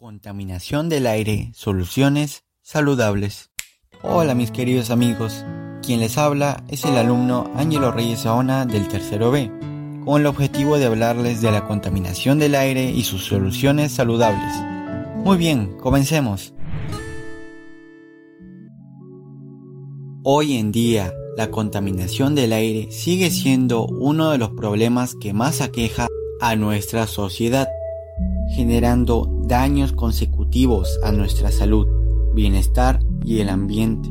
Contaminación del aire, soluciones saludables. Hola mis queridos amigos, quien les habla es el alumno Ángelo Reyes Saona del tercero B, con el objetivo de hablarles de la contaminación del aire y sus soluciones saludables. Muy bien, comencemos. Hoy en día, la contaminación del aire sigue siendo uno de los problemas que más aqueja a nuestra sociedad generando daños consecutivos a nuestra salud, bienestar y el ambiente.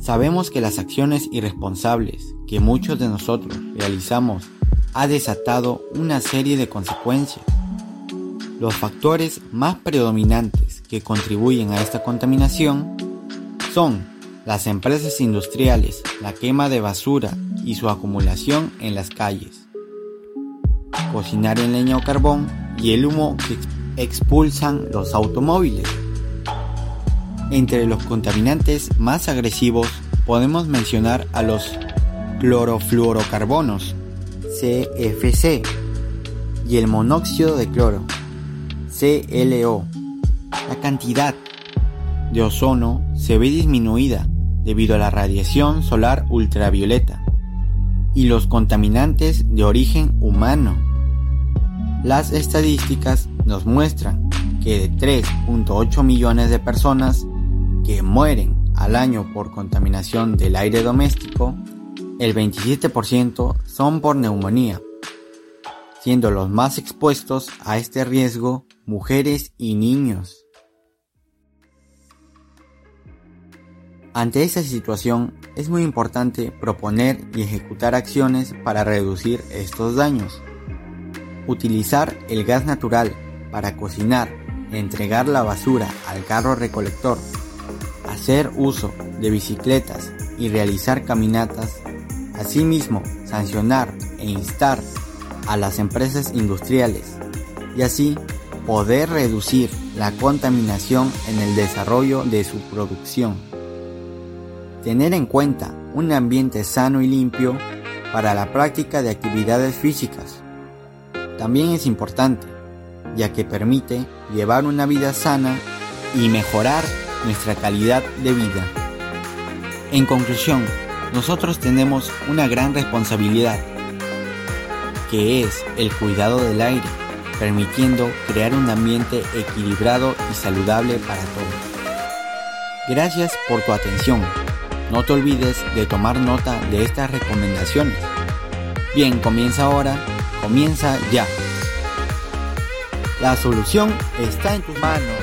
Sabemos que las acciones irresponsables que muchos de nosotros realizamos ha desatado una serie de consecuencias. Los factores más predominantes que contribuyen a esta contaminación son las empresas industriales, la quema de basura y su acumulación en las calles, cocinar en leña o carbón y el humo que expulsan los automóviles. Entre los contaminantes más agresivos podemos mencionar a los clorofluorocarbonos, CFC, y el monóxido de cloro, CLO. La cantidad de ozono se ve disminuida debido a la radiación solar ultravioleta y los contaminantes de origen humano las estadísticas nos muestran que de 3.8 millones de personas que mueren al año por contaminación del aire doméstico, el 27% son por neumonía, siendo los más expuestos a este riesgo mujeres y niños. Ante esta situación es muy importante proponer y ejecutar acciones para reducir estos daños. Utilizar el gas natural para cocinar, entregar la basura al carro recolector, hacer uso de bicicletas y realizar caminatas, asimismo sancionar e instar a las empresas industriales y así poder reducir la contaminación en el desarrollo de su producción. Tener en cuenta un ambiente sano y limpio para la práctica de actividades físicas también es importante, ya que permite llevar una vida sana y mejorar nuestra calidad de vida. En conclusión, nosotros tenemos una gran responsabilidad, que es el cuidado del aire, permitiendo crear un ambiente equilibrado y saludable para todos. Gracias por tu atención. No te olvides de tomar nota de estas recomendaciones. Bien, comienza ahora comienza ya. La solución está en tus manos.